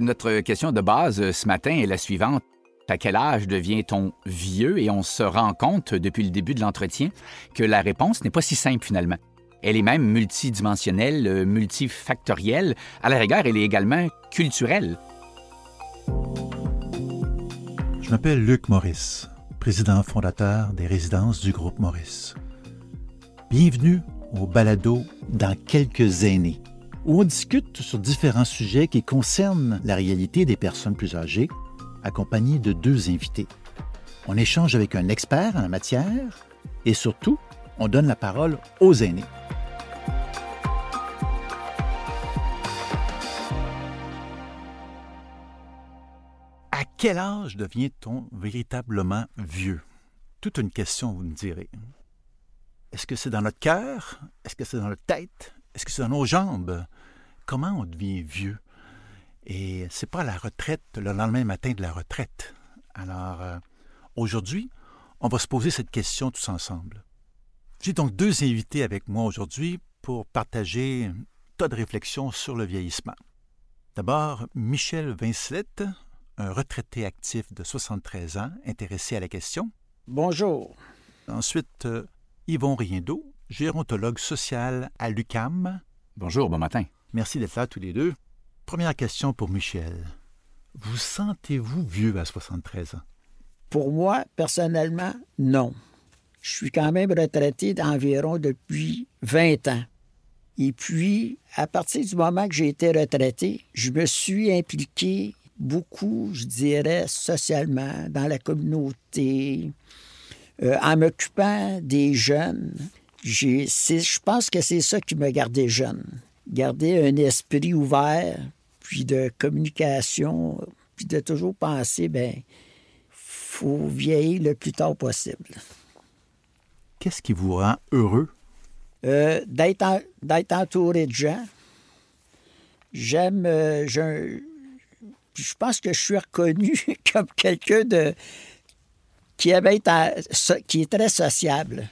Notre question de base euh, ce matin est la suivante. À quel âge devient-on vieux? Et on se rend compte depuis le début de l'entretien que la réponse n'est pas si simple finalement? Elle est même multidimensionnelle, euh, multifactorielle. À la rigueur, elle est également culturelle. Je m'appelle Luc Maurice, président fondateur des résidences du groupe Maurice. Bienvenue au balado Dans quelques années, où on discute sur différents sujets qui concernent la réalité des personnes plus âgées, accompagné de deux invités. On échange avec un expert en la matière et surtout, on donne la parole aux aînés. À quel âge devient-on véritablement vieux? Toute une question, vous me direz. Est-ce que c'est dans notre cœur? Est-ce que c'est dans notre tête? Est-ce que c'est dans nos jambes? Comment on devient vieux? Et c'est pas la retraite le lendemain matin de la retraite. Alors, euh, aujourd'hui, on va se poser cette question tous ensemble. J'ai donc deux invités avec moi aujourd'hui pour partager un tas de réflexions sur le vieillissement. D'abord, Michel Vincelette, un retraité actif de 73 ans, intéressé à la question. Bonjour. Ensuite, euh, Yvon Riendeau, gérontologue social à l'UCAM. Bonjour, bon matin. Merci d'être là tous les deux. Première question pour Michel. Vous sentez-vous vieux à 73 ans? Pour moi, personnellement, non. Je suis quand même retraité d'environ depuis 20 ans. Et puis, à partir du moment que j'ai été retraité, je me suis impliqué beaucoup, je dirais, socialement, dans la communauté, euh, en m'occupant des jeunes. Je pense que c'est ça qui m'a gardé jeune. Garder un esprit ouvert, puis de communication, puis de toujours penser, ben, faut vieillir le plus tard possible. Qu'est-ce qui vous rend heureux? Euh, d'être, entouré de gens. J'aime. Euh, je, je pense que je suis reconnu comme quelqu'un de qui aime être qui est très sociable.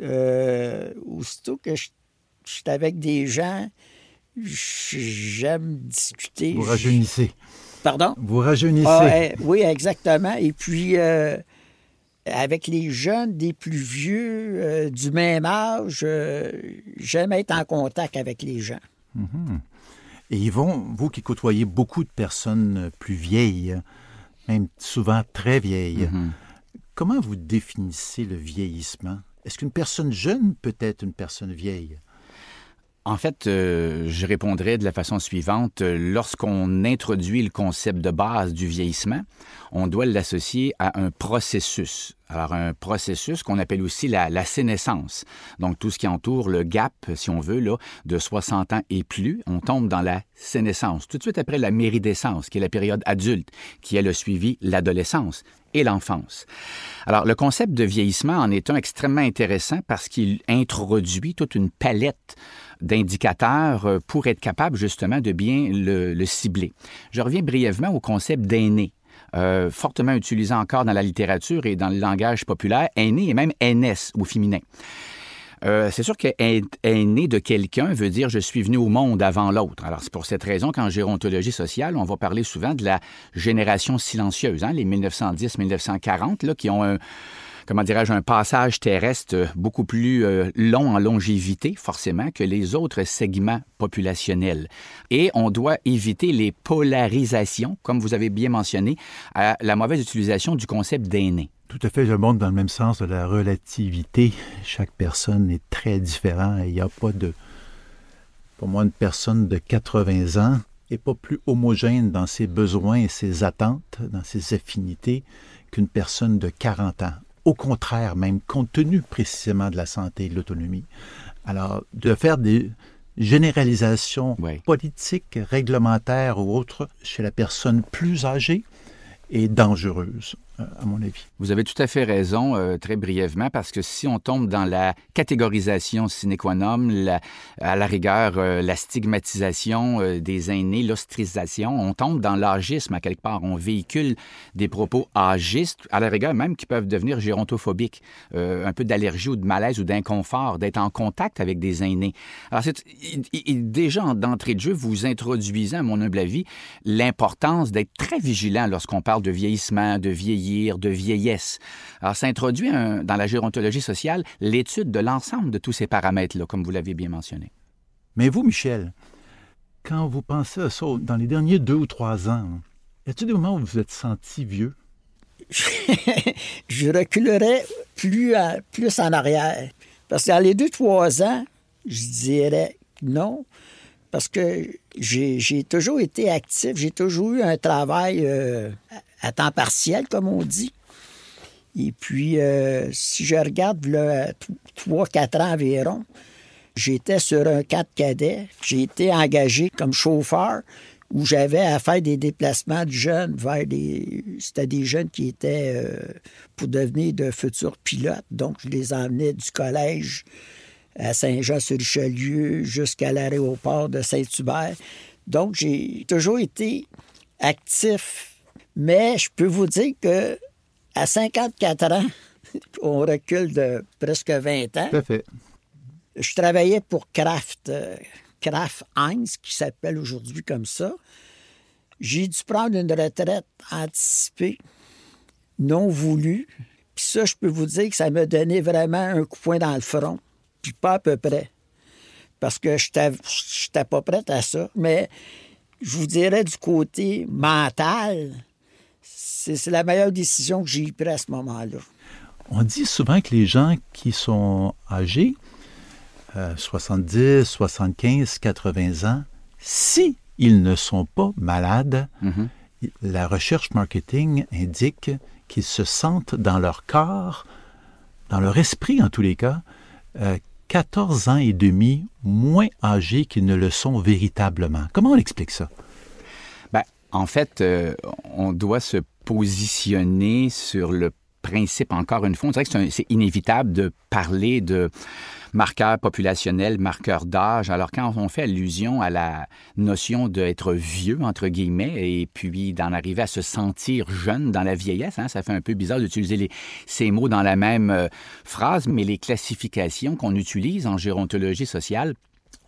Euh, aussitôt que je, je suis avec des gens, j'aime discuter. Vous rajeunissez. Pardon? Vous rajeunissez. Ah, oui, exactement. Et puis, euh, avec les jeunes, des plus vieux, euh, du même âge, euh, j'aime être en contact avec les gens. Mhm. Et Yvon, vous qui côtoyez beaucoup de personnes plus vieilles, même souvent très vieilles, Mhm. comment vous définissez le vieillissement? Est-ce qu'une personne jeune peut être une personne vieille? En fait, euh, je répondrais de la façon suivante. Lorsqu'on introduit le concept de base du vieillissement, on doit l'associer à un processus. Alors, un processus qu'on appelle aussi la, sénescence. Donc, tout ce qui entoure le gap, si on veut, là, de 60 ans et plus, on tombe dans la sénescence. Tout de suite après la méridescence, qui est la période adulte, qui elle a suivi l'adolescence et l'enfance. Alors, le concept de vieillissement en est un extrêmement intéressant parce qu'il introduit toute une palette d'indicateurs euh, pour être capable justement de bien le, le cibler. Je reviens brièvement au concept d'aîné. Euh, fortement utilisé encore dans la littérature et dans le langage populaire, aîné et même aînesse au féminin. Euh, c'est sûr que aîné de quelqu'un veut dire je suis venu au monde avant l'autre. Alors c'est pour cette raison qu'en gérontologie sociale, on va parler souvent de la génération silencieuse, hein, les 1910-1940, là, qui ont un comment dirais-je, un passage terrestre beaucoup plus euh, long en longévité, forcément, que les autres segments populationnels. Et on doit éviter les polarisations, comme vous avez bien mentionné, à la mauvaise utilisation du concept d'aîné. Tout à fait, je monte dans le même sens de la relativité. Chaque personne est très différente il n'y a pas de... Pour moi, une personne de 80 ans n'est pas plus homogène dans ses besoins et ses attentes, dans ses affinités, qu'une personne de 40 ans. Au contraire, même compte tenu précisément de la santé et de l'autonomie. Alors, de faire des généralisations Oui. politiques, réglementaires ou autres chez la personne plus âgée est dangereuse. Euh, à mon avis. Vous avez tout à fait raison, euh, très brièvement, parce que si on tombe dans la catégorisation sine qua non, à la rigueur, euh, la stigmatisation des aînés, l'ostracisation, on tombe dans l'âgisme à quelque part. On véhicule des propos âgistes, à la rigueur même qui peuvent devenir gérontophobiques, un peu d'allergie ou de malaise ou d'inconfort, d'être en contact avec des aînés. Alors, déjà d'entrée de jeu, vous introduisez, à mon humble avis, l'importance d'être très vigilant lorsqu'on parle de vieillissement, de vieillissement de vieillesse. Alors, ça introduit dans la gérontologie sociale l'étude de l'ensemble de tous ces paramètres-là, comme vous l'avez bien mentionné. Mais vous, Michel, quand vous pensez à ça, dans les derniers deux ou trois ans, y a-t-il des moments où vous vous êtes senti vieux? je reculerais plus, plus en arrière. Parce que dans les deux, trois ans, je dirais non. Parce que j'ai toujours été actif, j'ai toujours eu un travail euh, à temps partiel, comme on dit. Et puis, euh, si je regarde le 3-4 ans environ, j'étais sur un 4 cadet. J'ai été engagé comme chauffeur où j'avais à faire des déplacements de jeunes vers des... C'était des jeunes qui étaient euh, pour devenir de futurs pilotes. Donc, je les emmenais du collège à Saint-Jean-sur-Richelieu jusqu'à l'aéroport de Saint-Hubert. Donc, j'ai toujours été actif mais je peux vous dire que à 54 ans, on recule de presque 20 ans. fait. Je travaillais pour Kraft, euh, Kraft Heinz, qui s'appelle aujourd'hui comme ça. J'ai dû prendre une retraite anticipée, non voulue. Puis ça, je peux vous dire que ça m'a donné vraiment un coup de poing dans le front. Puis pas à peu près. Parce que je n'étais pas prête à ça. Mais je vous dirais du côté mental, c'est la meilleure décision que j'ai prise à ce moment-là. On dit souvent que les gens qui sont âgés, 70, 75, 80 ans, si ils ne sont pas malades, mm-hmm. la recherche marketing indique qu'ils se sentent dans leur corps, dans leur esprit en tous les cas, 14 euh, ans et demi moins âgés qu'ils ne le sont véritablement. Comment on explique ça? Ben, en fait, euh, on doit se positionner sur le principe, encore une fois, on dirait que c'est inévitable de parler de marqueurs populationnels, marqueurs d'âge. Alors, quand on fait allusion à la notion d'être vieux, entre guillemets, et puis d'en arriver à se sentir jeune dans la vieillesse, hein, ça fait un peu bizarre d'utiliser ces mots dans la même euh, phrase, mais les classifications qu'on utilise en gérontologie sociale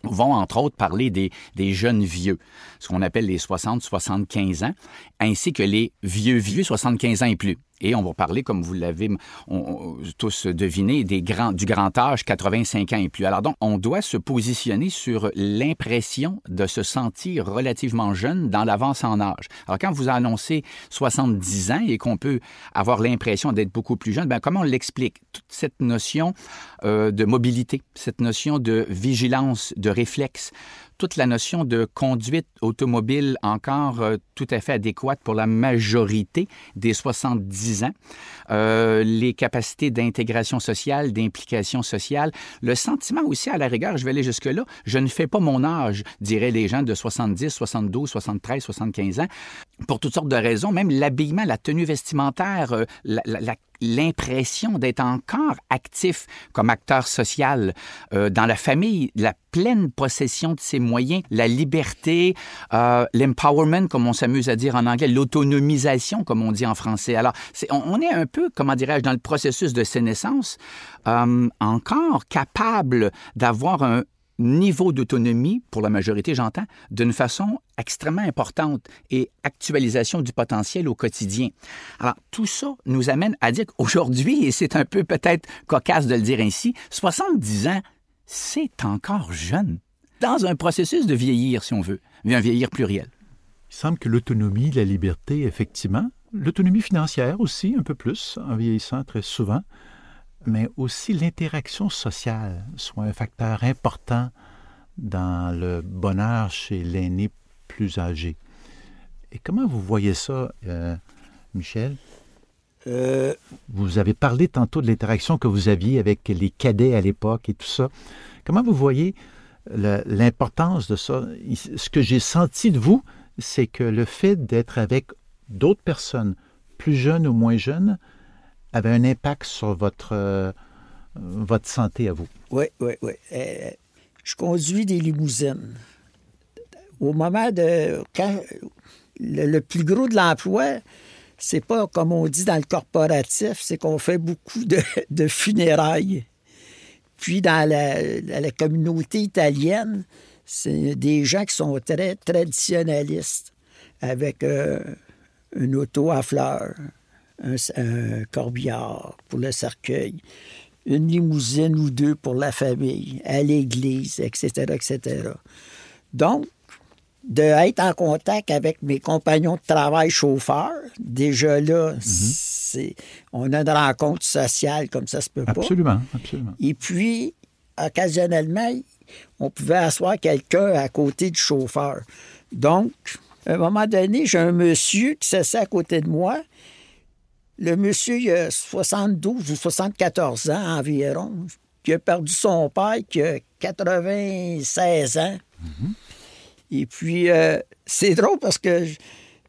vont entre autres parler des, des jeunes vieux, ce qu'on appelle les 60-75 ans, ainsi que les vieux vieux 75 ans et plus. Et on va parler, comme vous l'avez tous deviné, des grands, du grand âge, 85 ans et plus. Alors donc, on doit se positionner sur l'impression de se sentir relativement jeune dans l'avance en âge. Alors quand vous annoncez 70 ans et qu'on peut avoir l'impression d'être beaucoup plus jeune, bien, comment on l'explique? Toute cette notion euh, de mobilité, cette notion de vigilance, de réflexe, toute la notion de conduite automobile encore euh, tout à fait adéquate pour la majorité des 70 ans, euh, les capacités d'intégration sociale, d'implication sociale, le sentiment aussi à la rigueur, je vais aller jusque-là, je ne fais pas mon âge, diraient les gens de 70, 72, 73, 75 ans, pour toutes sortes de raisons, même l'habillement, la tenue vestimentaire, euh, la, la, l'impression d'être encore actif comme acteur social euh, dans la famille, la pleine possession de ses moyens, la liberté, euh, l'empowerment, comme on s'amuse à dire en anglais, l'autonomisation, comme on dit en français. Alors, on, est un peu, comment dirais-je, dans le processus de sénescence, euh, encore capable d'avoir un, niveau d'autonomie, pour la majorité, j'entends, d'une façon extrêmement importante et actualisation du potentiel au quotidien. Alors, tout ça nous amène à dire qu'aujourd'hui, et c'est un peu peut-être cocasse de le dire ainsi, 70 ans, c'est encore jeune. Dans un processus de vieillir, si on veut, un vieillir pluriel. Il semble que l'autonomie, la liberté, effectivement, l'autonomie financière aussi, un peu plus, en vieillissant très souvent, mais aussi l'interaction sociale soit un facteur important dans le bonheur chez l'aîné plus âgé. Et comment vous voyez ça, euh, Michel? Euh, vous avez parlé tantôt de l'interaction que vous aviez avec les cadets à l'époque et tout ça. Comment vous voyez l'importance de ça? Ce que j'ai senti de vous, c'est que le fait d'être avec d'autres personnes plus jeune ou moins jeune, avait un impact sur votre, euh, votre santé à vous. Oui, oui, oui. Euh, je conduis des limousines. Au moment de. Quand le, plus gros de l'emploi, c'est pas comme on dit dans le corporatif, c'est qu'on fait beaucoup de, funérailles. Puis dans la, communauté italienne, c'est des gens qui sont très traditionnalistes, avec euh, une auto à fleurs, un, corbillard pour le cercueil, une limousine ou deux pour la famille, à l'église, etc., etc. Donc, d'être en contact avec mes compagnons de travail chauffeurs, déjà là, c'est, on a une rencontre sociale comme ça se peut pas. Absolument, absolument. Et puis, occasionnellement, on pouvait asseoir quelqu'un à côté du chauffeur. Donc, à un moment donné, j'ai un monsieur qui s'assied à côté de moi. Le monsieur, il a 72 ou 74 ans environ, qui a perdu son père, qui a 96 ans. Mhm. Et puis, euh, c'est drôle parce que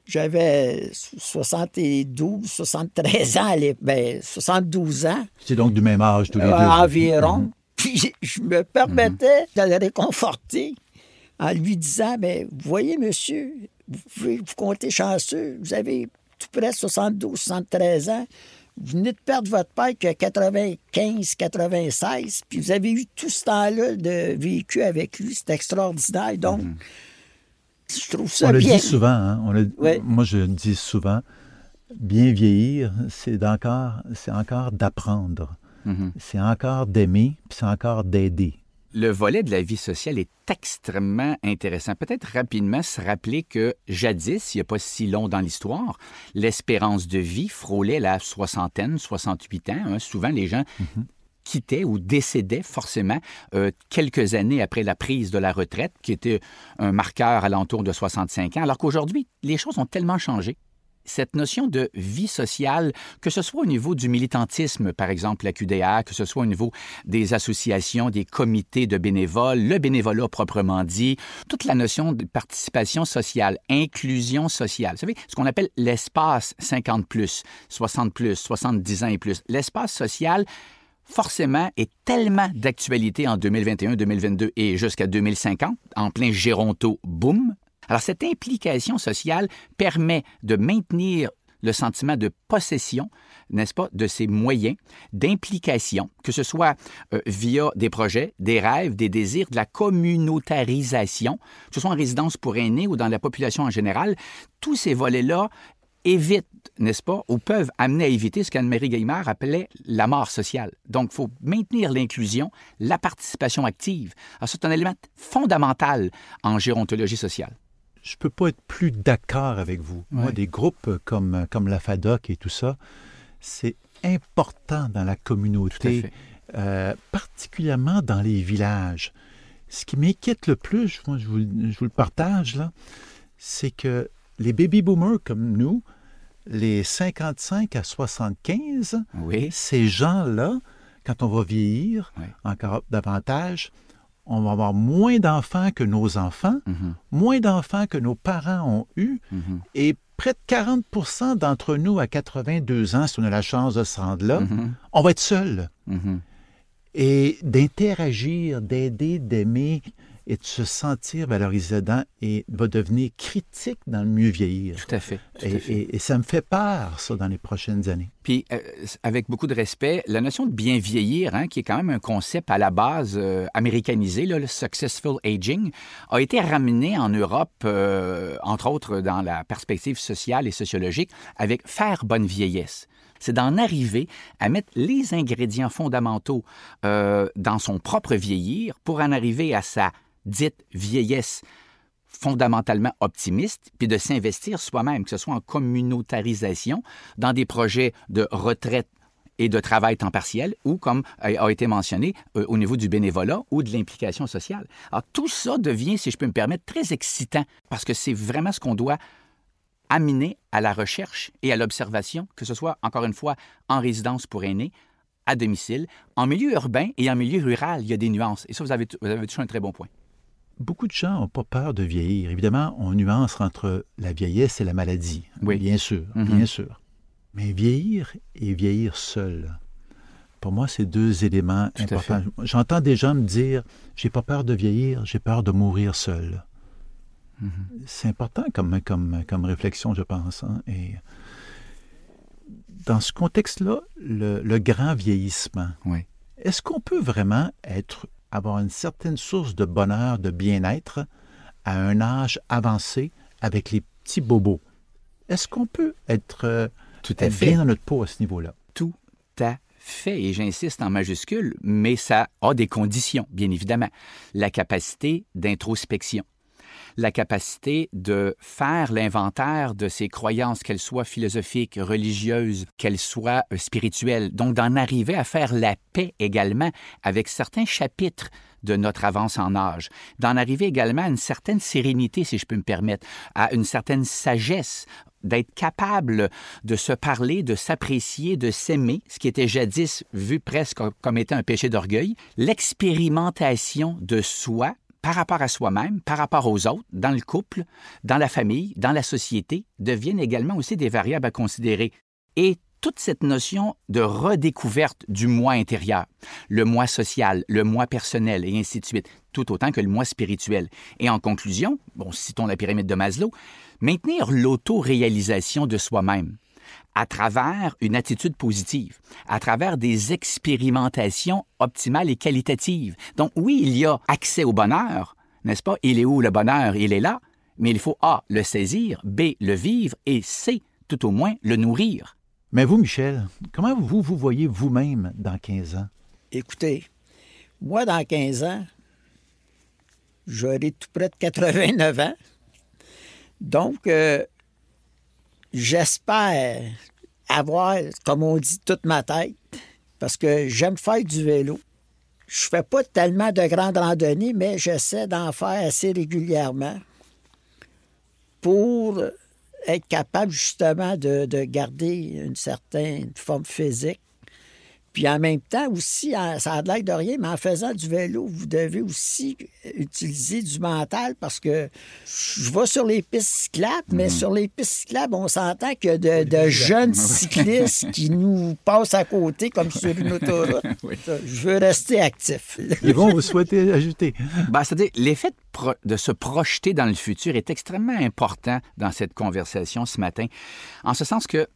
j'avais 72, 73 ans, ben, 72 ans. C'est donc du même âge tous les euh, deux. Environ. Mhm. Puis je me permettais de le réconforter en lui disant, mais ben, vous voyez, monsieur, vous pouvez vous compter chanceux, vous avez tout près de 72, 73 ans, vous venez de perdre votre père qui a 95, 96, puis vous avez eu tout ce temps-là de vécu avec lui, c'est extraordinaire. Donc, mhm. je trouve ça On bien. le dit souvent, hein? moi je le dis souvent, bien vieillir, c'est encore, c'est encore d'apprendre. Mhm. C'est encore d'aimer, puis c'est encore d'aider. Le volet de la vie sociale est extrêmement intéressant. Peut-être rapidement se rappeler que jadis, il n'y a pas si long dans l'histoire, l'espérance de vie frôlait la soixantaine, 68 ans. Hein. Souvent, les gens mhm. quittaient ou décédaient forcément euh, quelques années après la prise de la retraite, qui était un marqueur alentour de 65 ans, alors qu'aujourd'hui, les choses ont tellement changé cette notion de vie sociale, que ce soit au niveau du militantisme, par exemple la QDA, que ce soit au niveau des associations, des comités de bénévoles, le bénévolat proprement dit, toute la notion de participation sociale, inclusion sociale. Vous savez, ce qu'on appelle l'espace 50 plus, 60 plus, 70 ans et plus. L'espace social, forcément, est tellement d'actualité en 2021, 2022 et jusqu'à 2050, en plein Géronto boom, alors cette implication sociale permet de maintenir le sentiment de possession, n'est-ce pas, de ces moyens d'implication, que ce soit euh, via des projets, des rêves, des désirs, de la communautarisation, que ce soit en résidence pour aînés ou dans la population en général, tous ces volets-là évitent, n'est-ce pas, ou peuvent amener à éviter ce qu'Anne-Marie Gaimard appelait la mort sociale. Donc, il faut maintenir l'inclusion, la participation active. Alors, c'est un élément fondamental en gérontologie sociale je ne peux pas être plus d'accord avec vous. Moi, des groupes comme, comme la FADOC et tout ça, c'est important dans la communauté, euh, particulièrement dans les villages. Ce qui m'inquiète le plus, moi, je, vous, je vous le partage, là, c'est que les baby boomers comme nous, les 55 à 75, ces gens-là, quand on va vieillir encore davantage, on va avoir moins d'enfants que nos enfants, mhm. moins d'enfants que nos parents ont eu, mhm. et près de 40% d'entre nous à 82 ans, si on a la chance de se rendre là, mhm. on va être seuls. Et d'interagir, d'aider, d'aimer, et de se sentir valorisé dedans et va devenir critique dans le mieux vieillir. Tout à fait. et, ça me fait peur, ça, dans les prochaines années. Puis, euh, avec beaucoup de respect, la notion de bien vieillir, hein, qui est quand même un concept à la base euh, américanisé, le successful aging, a été ramené en Europe, euh, entre autres dans la perspective sociale et sociologique, avec faire bonne vieillesse c'est d'en arriver à mettre les ingrédients fondamentaux dans son propre vieillir pour en arriver à sa dite vieillesse fondamentalement optimiste, puis de s'investir soi-même, que ce soit en communautarisation, dans des projets de retraite et de travail temps partiel, ou comme a été mentionné, euh, au niveau du bénévolat ou de l'implication sociale. Alors tout ça devient, si je peux me permettre, très excitant, parce que c'est vraiment ce qu'on doit amener à la recherche et à l'observation, que ce soit, encore une fois, en résidence pour aînés, à domicile, en milieu urbain et en milieu rural, il y a des nuances. Et ça, vous avez, vous avez touché un très bon point beaucoup de gens n'ont pas peur de vieillir. Évidemment, on nuance entre la vieillesse et la maladie. Oui. Bien sûr, mm-hmm. bien sûr. Mais vieillir et vieillir seul, pour moi, c'est deux éléments importants. J'entends des gens me dire j'ai pas peur de vieillir, j'ai peur de mourir seul. Mm-hmm. C'est important comme, comme, comme réflexion, je pense. Hein, et dans ce contexte-là, le, grand vieillissement, est-ce qu'on peut vraiment être, avoir une certaine source de bonheur, de bien-être à un âge avancé avec les petits bobos? Est-ce qu'on peut être, euh, Tout à bien dans notre peau à ce niveau-là? Tout à fait, et j'insiste en majuscule, mais ça a des conditions, bien évidemment. La capacité d'introspection la capacité de faire l'inventaire de ses croyances, qu'elles soient philosophiques, religieuses, qu'elles soient euh, spirituelles. Donc, d'en arriver à faire la paix également avec certains chapitres de notre avance en âge, d'en arriver également à une certaine sérénité, si je peux me permettre, à une certaine sagesse, d'être capable de se parler, de s'apprécier, de s'aimer, ce qui était jadis vu presque comme étant un péché d'orgueil, l'expérimentation de soi par rapport à soi-même, par rapport aux autres, dans le couple, dans la famille, dans la société, deviennent également aussi des variables à considérer. Et toute cette notion de redécouverte du moi intérieur, le moi social, le moi personnel et ainsi de suite, tout autant que le moi spirituel. Et en conclusion, bon, citons la pyramide de Maslow, maintenir l'auto-réalisation de soi-même à travers une attitude positive, à travers des expérimentations optimales et qualitatives. Donc oui, il y a accès au bonheur, n'est-ce pas? Il est où le bonheur? Il est là, mais il faut A, le saisir, B, le vivre et C, tout au moins, le nourrir. Mais vous, Michel, comment vous vous voyez vous-même dans 15 ans? Écoutez, moi, dans 15 ans, j'aurai tout près de 89 ans. Donc, euh, j'espère avoir, comme on dit, toute ma tête, parce que j'aime faire du vélo. Je fais pas tellement de grandes randonnées, mais j'essaie d'en faire assez régulièrement pour être capable justement de, de garder une certaine forme physique puis en même temps aussi, ça a l'air de rien, mais en faisant du vélo, vous devez aussi utiliser du mental parce que je vais sur les pistes cyclables, mais mhm. sur les pistes cyclables, on s'entend qu'il y a de, jeunes cyclistes qui nous passent à côté comme sur une autoroute. Je veux rester actif. Ils vont vous souhaiter ajouter? Ben, C'est-à-dire, l'effet de se projeter dans le futur est extrêmement important dans cette conversation ce matin, en ce sens que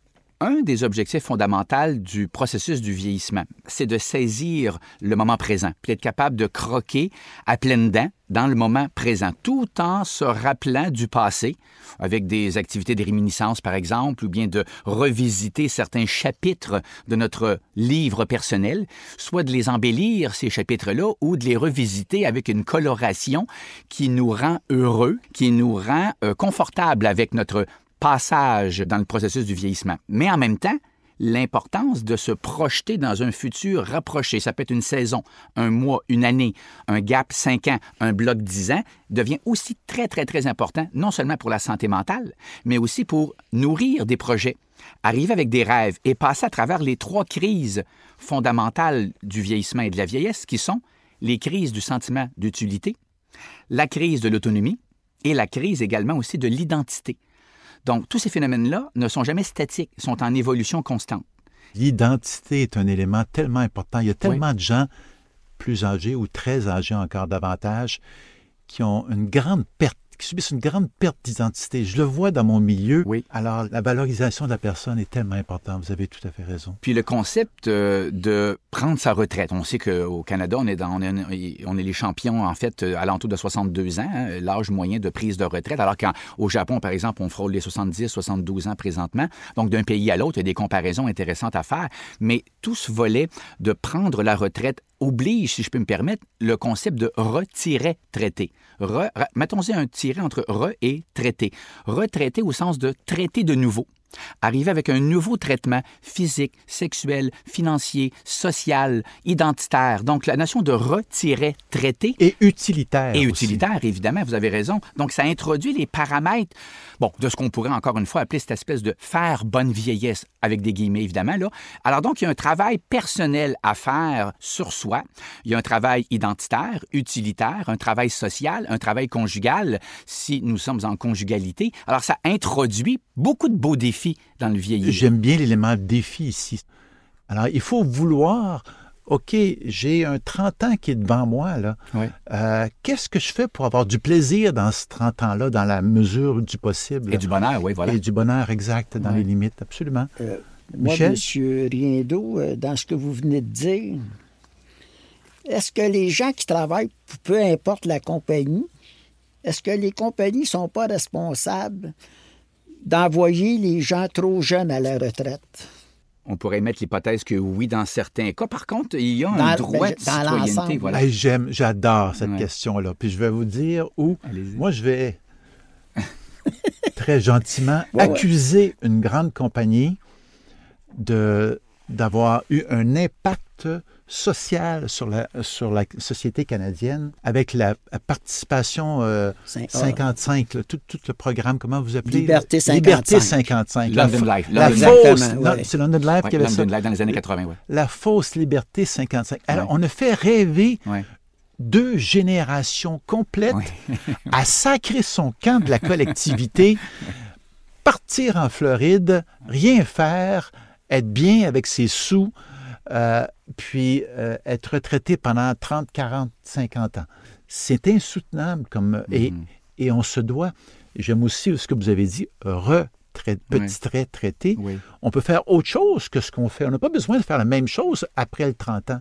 un des objectifs fondamentaux du processus du vieillissement, c'est de saisir le moment présent, puis être capable de croquer à pleines dents dans le moment présent, tout en se rappelant du passé, avec des activités de réminiscence, par exemple, ou bien de revisiter certains chapitres de notre livre personnel, soit de les embellir, ces chapitres-là, ou de les revisiter avec une coloration qui nous rend heureux, qui nous rend euh, confortable avec notre passage dans le processus du vieillissement. Mais en même temps, l'importance de se projeter dans un futur rapproché, ça peut être une saison, un mois, une année, un gap cinq ans, un bloc dix ans, devient aussi très, très, très important, non seulement pour la santé mentale, mais aussi pour nourrir des projets, arriver avec des rêves et passer à travers les trois crises fondamentales du vieillissement et de la vieillesse, qui sont les crises du sentiment d'utilité, la crise de l'autonomie et la crise également aussi de l'identité. Donc, tous ces phénomènes-là ne sont jamais statiques, sont en évolution constante. L'identité est un élément tellement important. Il y a tellement de gens plus âgés ou très âgés encore davantage qui ont une grande perte qui subissent une grande perte d'identité. Je le vois dans mon milieu. Oui. Alors, la valorisation de la personne est tellement importante. Vous avez tout à fait raison. Puis le concept euh, de prendre sa retraite. On sait qu'au Canada, on est, dans, on, est, on est, les champions, en fait, à l'entour de 62 ans, hein, l'âge moyen de prise de retraite, alors qu'au Japon, par exemple, on frôle les 70, 72 ans présentement. Donc, d'un pays à l'autre, il y a des comparaisons intéressantes à faire. Mais tout ce volet de prendre la retraite oblige, si je peux me permettre, le concept de retirer traité. Mettons-y un tiret entre re et traité. Retraité au sens de traiter de nouveau arriver avec un nouveau traitement physique, sexuel, financier, social, identitaire. Donc, la notion de retirer, traiter. Et utilitaire. Et utilitaire, évidemment, vous avez raison. Donc, ça introduit les paramètres, bon, de ce qu'on pourrait encore une fois appeler cette espèce de faire bonne vieillesse, avec des guillemets, évidemment, là. Alors, donc, il y a un travail personnel à faire sur soi. Il y a un travail identitaire, utilitaire, un travail social, un travail conjugal, si nous sommes en conjugalité. Alors, ça introduit beaucoup de beaux défis défi dans le vieillir. J'aime bien l'élément défi ici. Alors, il faut vouloir OK, j'ai un 30 ans qui est devant moi, là. Euh, Qu'est-ce que je fais pour avoir du plaisir dans ce 30 ans-là, dans la mesure du possible? Et du bonheur, oui, voilà. Et du bonheur exact, dans les limites, absolument. Euh, moi, Michel? Monsieur Riendo, euh, dans ce que vous venez de dire, est-ce que les gens qui travaillent, peu importe la compagnie, est-ce que les compagnies ne sont pas responsables d'envoyer les gens trop jeunes à la retraite? On pourrait mettre l'hypothèse que oui, dans certains cas. Par contre, il y a un Dans- droit ben, de dans citoyenneté. Voilà. Hey, J'aime, j'adore cette Ouais. question-là. Puis je vais vous dire où. Allez-y. Moi, je vais très gentiment Ouais, ouais. accuser une grande compagnie de d'avoir eu un impact social sur la, sur la société canadienne avec la participation euh, Cin- 55, là, tout, tout le programme, comment vous appelez? Liberté 55. Liberté 55. La London Life. La London fausse, ouais. c'est London Life Ouais, qui avait London ça. Live dans les années 80, oui. La fausse Liberté 55. Alors, Ouais. on a fait rêver Ouais. deux générations complètes Ouais. à sacrer son camp de la collectivité, partir en Floride, rien faire, être bien avec ses sous, euh, puis euh, être retraité pendant 30, 40, 50 ans. C'est insoutenable comme et, Mhm. et on se doit. J'aime aussi ce que vous avez dit, retrait, petit trait traité. Oui. On peut faire autre chose que ce qu'on fait. On n'a pas besoin de faire la même chose après le 30 ans.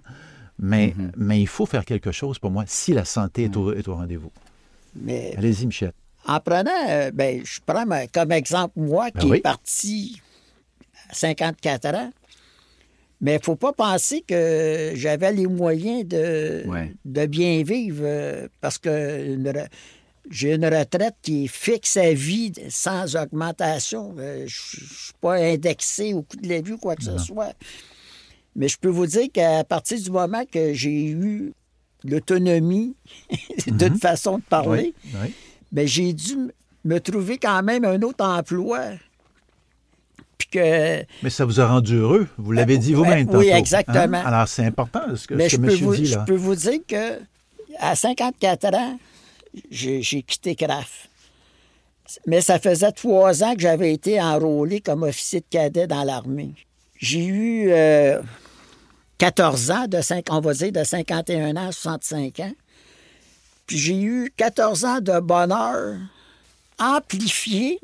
Mais, Mhm. mais il faut faire quelque chose pour moi si la santé est au, est au rendez-vous. Mais Allez-y, Michel. en prenant, euh, ben, je prends comme exemple moi Ben qui oui. est parti à 54 ans. Mais il ne faut pas penser que j'avais les moyens de, Ouais. de bien vivre euh, parce que j'ai une retraite qui est fixe à vie sans augmentation. Euh, Je ne suis pas indexé au coût de la vie ou quoi que ce soit. Mais je peux vous dire qu'à partir du moment que j'ai eu l'autonomie d'une façon de parler, Oui, oui. ben, j'ai dû me trouver quand même un autre emploi. Puis que, Mais ça vous a rendu heureux? Vous l'avez dit vous-même. oui, tantôt, exactement. hein? Alors, c'est important ce que, mais ce je que monsieur vous, dit je là. peux vous dire que à 54 ans, j'ai quitté CRAF. Mais ça faisait trois ans que j'avais été enrôlé comme officier de cadet dans l'armée. J'ai eu euh, 14 ans, de cinq- on va dire de 51 ans à 65 ans. Puis j'ai eu 14 ans de bonheur amplifié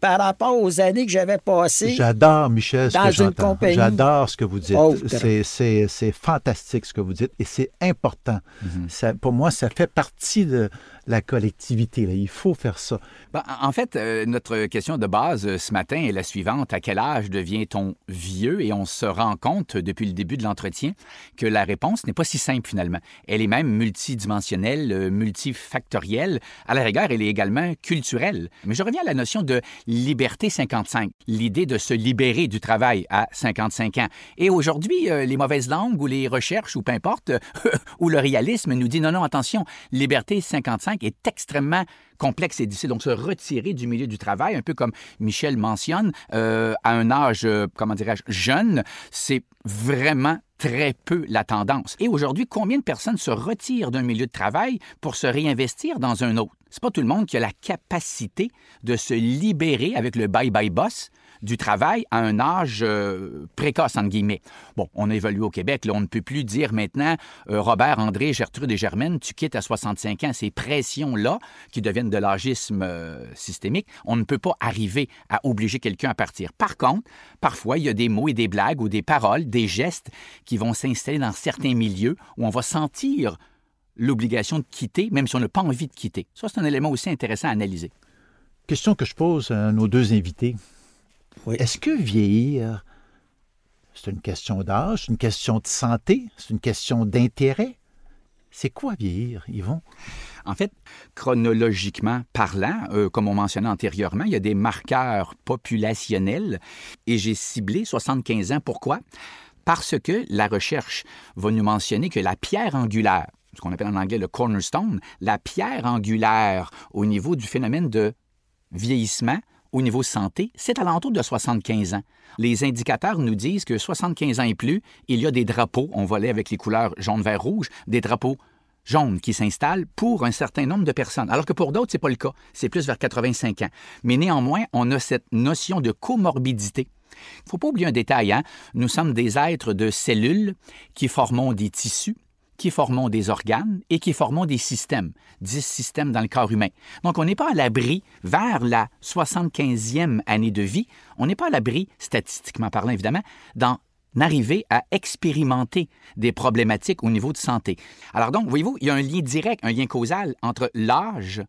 par rapport aux années que j'avais passées. J'adore, Michel, ce Dans que une j'entends. compagnie J'adore ce que vous dites. autre. C'est- C'est c'est fantastique ce que vous dites et c'est important. Mhm. Ça- pour moi, ça fait partie de la collectivité. Il faut faire ça. Ben, en fait, euh, notre question de base euh, ce matin est la suivante. À quel âge devient-on vieux? Et on se rend compte depuis le début de l'entretien que la réponse n'est pas si simple finalement. Elle est même multidimensionnelle, euh, multifactorielle. À la rigueur, elle est également culturelle. Mais je reviens à la notion de liberté 55, l'idée de se libérer du travail à 55 ans. Et aujourd'hui, les mauvaises langues ou les recherches ou peu importe, ou le réalisme nous dit non, non, attention, liberté 55 est extrêmement complexe et difficile. Donc, se retirer du milieu du travail, un peu comme Michel mentionne, euh, à un âge, euh, comment dirais-je, jeune, c'est vraiment très peu la tendance. Et aujourd'hui, combien de personnes se retirent d'un milieu de travail pour se réinvestir dans un autre? C'est pas tout le monde qui a la capacité de se libérer avec le bye-bye boss du travail à un âge euh, précoce, entre guillemets. Bon, on a au Québec. On ne peut plus dire maintenant, euh, Robert, André, Gertrude et Germaine, tu quittes à 65 ans. Ces pressions-là, qui deviennent de l'âgisme euh, systémique, on ne peut pas arriver à obliger quelqu'un à partir. Par contre, parfois, il y a des mots et des blagues ou des paroles, des gestes qui vont s'installer dans certains milieux où on va sentir l'obligation de quitter, même si on n'a pas envie de quitter. Ça, c'est un élément aussi intéressant à analyser. Question que je pose à nos deux invités. Oui. Est-ce que vieillir, c'est une question d'âge, c'est une question de santé, c'est une question d'intérêt? C'est quoi vieillir, Yvon? En fait, chronologiquement parlant, euh, comme on mentionnait antérieurement, il y a des marqueurs populationnels et j'ai ciblé 75 ans. Pourquoi? Parce que la recherche va nous mentionner que la pierre angulaire, ce qu'on appelle en anglais le cornerstone, la pierre angulaire au niveau du phénomène de vieillissement, au niveau santé, c'est à l'entour de 75 ans. Les indicateurs nous disent que 75 ans et plus, il y a des drapeaux, on volait avec les couleurs jaune, vert, rouge, des drapeaux jaune qui s'installe pour un certain nombre de personnes, alors que pour d'autres, ce n'est pas le cas. C'est plus vers 85 ans. Mais néanmoins, on a cette notion de comorbidité. Il ne faut pas oublier un détail. Hein? Nous sommes des êtres de cellules qui formons des tissus, qui formons des organes et qui formons des systèmes, 10 systèmes dans le corps humain. Donc, on n'est pas à l'abri, vers la 75e année de vie, on n'est pas à l'abri, statistiquement parlant évidemment, d'en arriver à expérimenter des problématiques au niveau de santé. Alors donc, voyez-vous, il y a un lien direct, un lien causal entre l'âge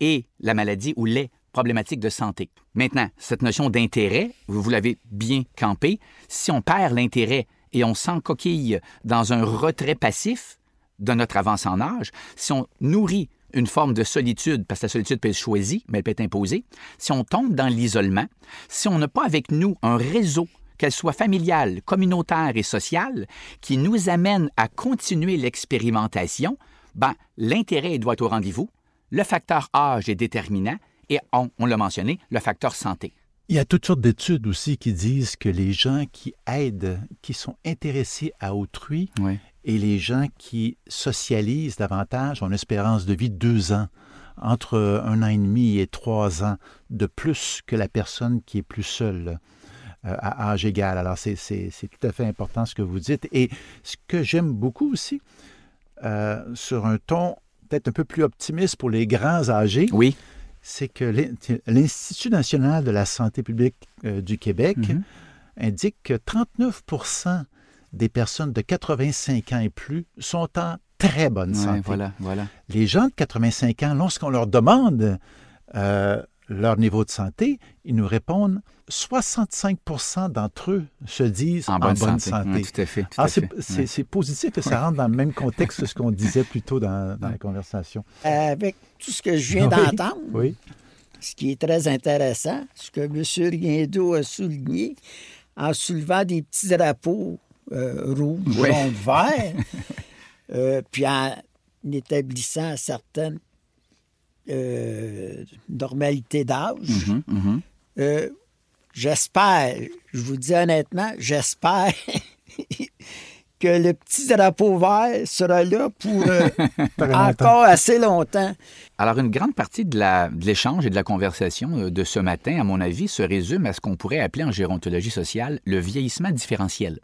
et la maladie ou les problématiques de santé. Maintenant, cette notion d'intérêt, vous l'avez bien campé, si on perd l'intérêt et on s'encoquille dans un retrait passif de notre avance en âge, si on nourrit une forme de solitude, parce que la solitude peut être choisie, mais elle peut être imposée, si on tombe dans l'isolement, si on n'a pas avec nous un réseau qu'elle soit familiale, communautaire et sociale, qui nous amène à continuer l'expérimentation, ben, l'intérêt doit être au rendez-vous, le facteur âge est déterminant et, on, l'a mentionné, le facteur santé. Il y a toutes sortes d'études aussi qui disent que les gens qui aident, qui sont intéressés à autrui, et les gens qui socialisent davantage ont une espérance de vie de deux ans, entre un an et demi et trois ans de plus que la personne qui est plus seule. Euh, à âge égal. Alors, c'est tout à fait important ce que vous dites. Et ce que j'aime beaucoup aussi, euh, sur un ton peut-être un peu plus optimiste pour les grands âgés, oui. c'est que l'Institut national de la santé publique euh, du Québec mm-hmm. indique que 39 des personnes de 85 ans et plus sont en très bonne santé. Voilà, voilà. Les gens de 85 ans, lorsqu'on leur demande leur niveau de santé, ils nous répondent 65% d'entre eux se disent en, bonne, santé. tout à fait. c'est positif et ça rentre dans le même contexte que ce qu'on disait plus tôt dans, la conversation. Avec tout ce que je viens d'entendre, ce qui est très intéressant, ce que M. Riendo a souligné, en soulevant des petits drapeaux euh, rouges, jaunes, verts, euh, puis en établissant certaines euh, normalité d'âge. Mhm, mhm. J'espère, je vous dis honnêtement, j'espère que le petit drapeau vert sera là pour encore assez longtemps. Alors, une grande partie de l'échange et de la conversation de ce matin, à mon avis, se résume à ce qu'on pourrait appeler en gérontologie sociale le vieillissement différentiel.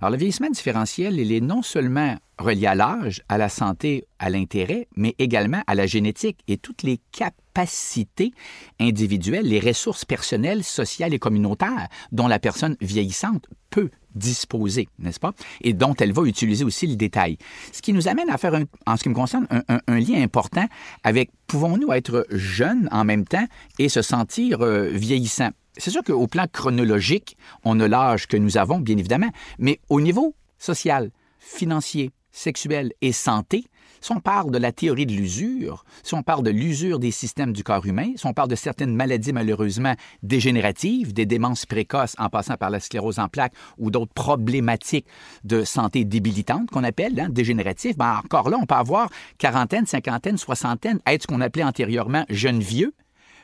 Alors, le vieillissement différentiel, il est non seulement relié à l'âge, à la santé, à l'intérêt, mais également à la génétique et toutes les capacités individuelles, les ressources personnelles, sociales et communautaires dont la personne vieillissante peut disposer, n'est-ce pas? Et dont elle va utiliser aussi le détail. Ce qui nous amène à faire, en ce qui me concerne, un, lien important avec pouvons-nous être jeunes en même temps et se sentir euh, vieillissants? C'est sûr qu'au plan chronologique, on a l'âge que nous avons, bien évidemment, mais au niveau social, financier, sexuel et santé, si on parle de la théorie de l'usure, si on parle de l'usure des systèmes du corps humain, si on parle de certaines maladies malheureusement dégénératives, des démences précoces en passant par la sclérose en plaques ou d'autres problématiques de santé débilitantes qu'on appelle hein, dégénératives, ben encore là, on peut avoir quarantaine, cinquantaine, soixantaine, être ce qu'on appelait antérieurement jeune vieux,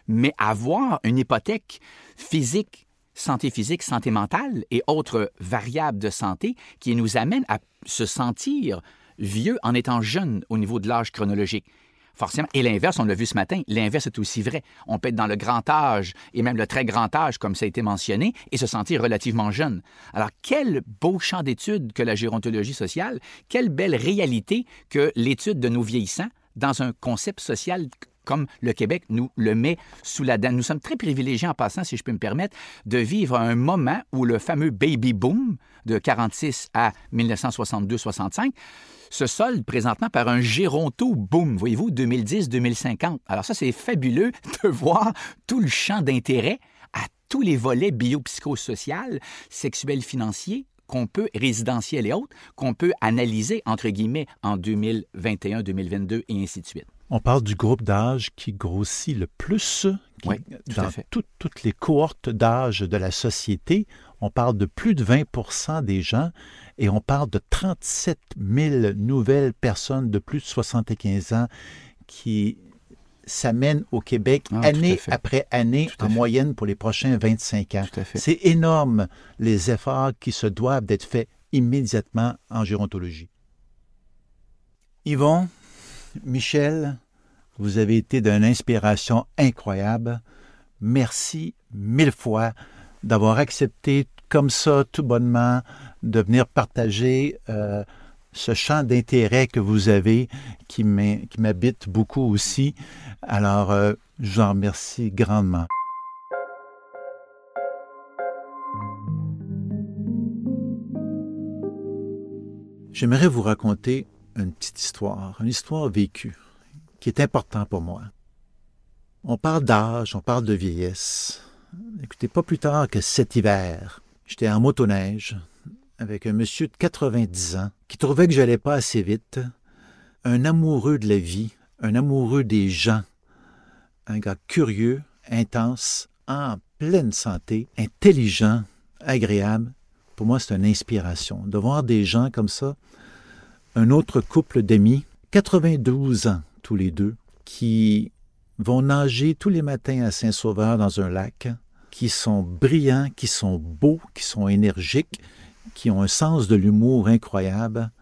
mais avoir une hypothèque physique, santé physique, santé mentale et autres variables de santé qui nous amènent à se sentir vieux en étant jeune au niveau de l'âge chronologique. Forcément. Et l'inverse, on l'a vu ce matin, l'inverse est aussi vrai. On peut être dans le grand âge et même le très grand âge, comme ça a été mentionné, et se sentir relativement jeune. Alors, quel beau champ d'étude que la gérontologie sociale, quelle belle réalité que l'étude de nos vieillissants dans un concept social comme le Québec nous le met sous la dent. Nous sommes très privilégiés en passant, si je peux me permettre, de vivre un moment où le fameux baby boom de 46 à 1962-65 se solde présentement par un géronto boom, voyez-vous, 2010-2050. Alors ça, c'est fabuleux de voir tout le champ d'intérêt à tous les volets biopsychosocial, sexuel, financier, qu'on peut, résidentiel et autres, qu'on peut analyser, entre guillemets, en 2021, 2022 et ainsi de suite. On parle du groupe d'âge qui grossit le plus dans toutes les cohortes d'âge de la société. On parle de plus de 20% des gens et on parle de 37 000 nouvelles personnes de plus de 75 ans qui s'amènent au Québec ah, année après année en moyenne pour les prochains 25 ans. C'est énorme les efforts qui se doivent d'être faits immédiatement en gérontologie. Yvon, Michel, vous avez été d'une inspiration incroyable. Merci mille fois d'avoir accepté comme ça, tout bonnement, de venir partager euh, ce champ d'intérêt que vous avez qui m'habite beaucoup aussi. Alors, euh, je vous en remercie grandement. J'aimerais vous raconter une petite histoire, une histoire vécue, qui est importante pour moi. On parle d'âge, on parle de vieillesse. Écoutez, pas plus tard que cet hiver, j'étais en motoneige avec un monsieur de 90 ans qui trouvait que j'allais pas assez vite, un amoureux de la vie, un amoureux des gens, un gars curieux, intense, en pleine santé, intelligent, agréable. Pour moi, c'est une inspiration de voir des gens comme ça. Un autre couple d'amis, 92 ans tous les deux, qui vont nager tous les matins à Saint-Sauveur dans un lac, qui sont brillants, qui sont beaux, qui sont énergiques, qui ont un sens de l'humour incroyable.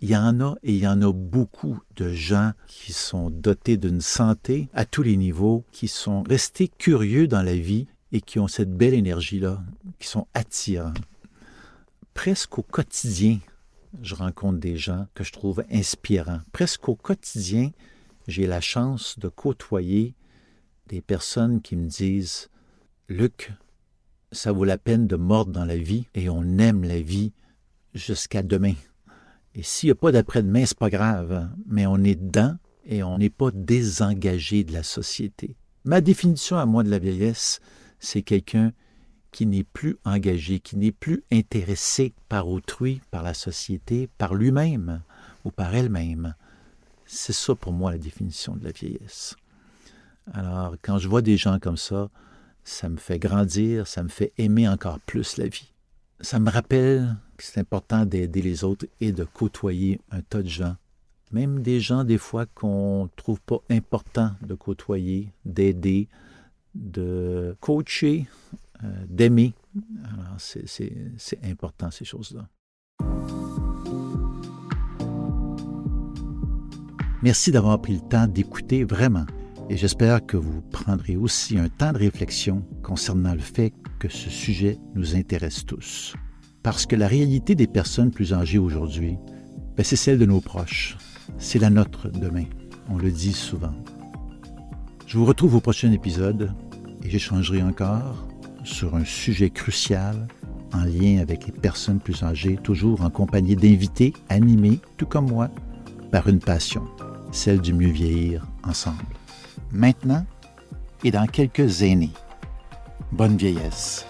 Il y en a et il y en a beaucoup de gens qui sont dotés d'une santé à tous les niveaux, qui sont restés curieux dans la vie et qui ont cette belle énergie-là, qui sont attirants. Presque au quotidien, je rencontre des gens que je trouve inspirants. Presque au quotidien, j'ai la chance de côtoyer des personnes qui me disent Luc, ça vaut la peine de mordre dans la vie et on aime la vie jusqu'à demain. Et s'il n'y a pas d'après-demain, c'est pas grave, mais on est dedans et on n'est pas désengagé de la société. Ma définition à moi de la vieillesse, c'est quelqu'un qui n'est plus engagé, qui n'est plus intéressé par autrui, par la société, par lui-même ou par elle-même. C'est ça pour moi la définition de la vieillesse. Alors, quand je vois des gens comme ça, ça me fait grandir, ça me fait aimer encore plus la vie. Ça me rappelle que c'est important d'aider les autres et de côtoyer un tas de gens. Même des gens, des fois, qu'on ne trouve pas important de côtoyer, d'aider, de coacher, d'aimer. Alors, c'est important, ces choses-là. Merci d'avoir pris le temps d'écouter vraiment et j'espère que vous prendrez aussi un temps de réflexion concernant le fait que ce sujet nous intéresse tous. Parce que la réalité des personnes plus âgées aujourd'hui, ben, c'est celle de nos proches. C'est la nôtre demain. On le dit souvent. Je vous retrouve au prochain épisode et j'échangerai encore sur un sujet crucial en lien avec les personnes plus âgées, toujours en compagnie d'invités animés, tout comme moi, par une passion, celle du mieux vieillir ensemble. Maintenant et dans quelques années. Bonne vieillesse.